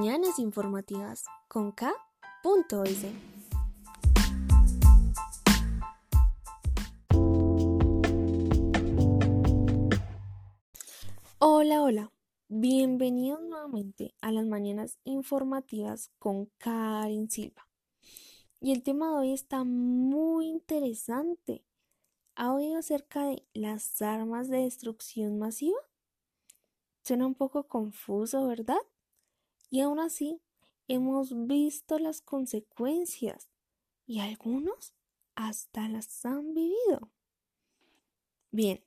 Mañanas informativas con K.S. Hola, hola. Bienvenidos nuevamente a las mañanas informativas con Karen Silva. Y el tema de hoy está muy interesante. ¿Ha oído acerca de las armas de destrucción masiva? Suena un poco confuso, ¿verdad? Y aún así, hemos visto las consecuencias y algunos hasta las han vivido. Bien,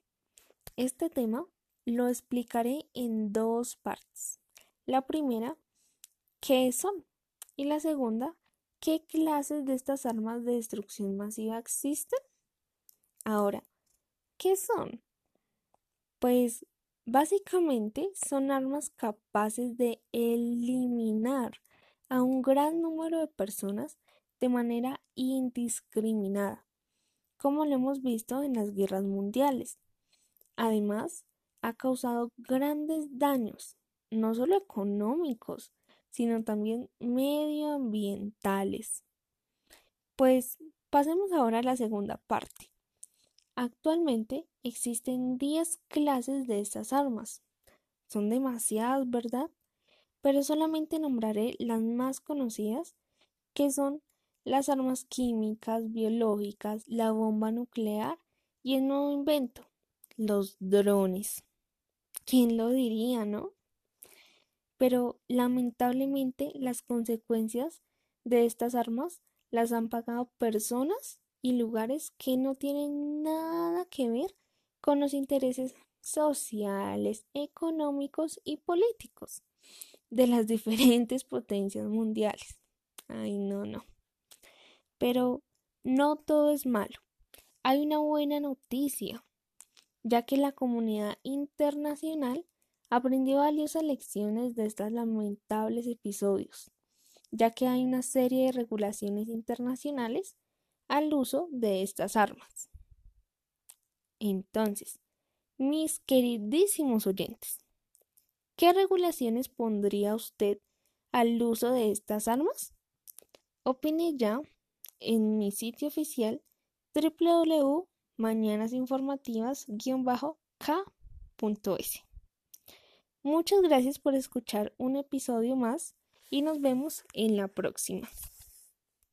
este tema lo explicaré en dos partes. La primera, ¿qué son? Y la segunda, ¿qué clases de estas armas de destrucción masiva existen? Ahora, ¿qué son? Pues Básicamente son armas capaces de eliminar a un gran número de personas de manera indiscriminada, como lo hemos visto en las guerras mundiales. Además, ha causado grandes daños, no solo económicos, sino también medioambientales. Pues pasemos ahora a la segunda parte. Actualmente existen 10 clases de estas armas. Son demasiadas, ¿verdad? Pero solamente nombraré las más conocidas, que son las armas químicas, biológicas, la bomba nuclear y el nuevo invento, los drones. ¿Quién lo diría, no? Pero lamentablemente las consecuencias de estas armas las han pagado personas y lugares que no tienen nada que ver con los intereses sociales, económicos y políticos de las diferentes potencias mundiales. Ay, no, no. Pero no todo es malo. Hay una buena noticia, ya que la comunidad internacional aprendió valiosas lecciones de estos lamentables episodios, ya que hay una serie de regulaciones internacionales al uso de estas armas. Entonces, mis queridísimos oyentes, ¿qué regulaciones pondría usted al uso de estas armas? Opine ya en mi sitio oficial www.mañanasinformativas-k.es. Muchas gracias por escuchar un episodio más y nos vemos en la próxima.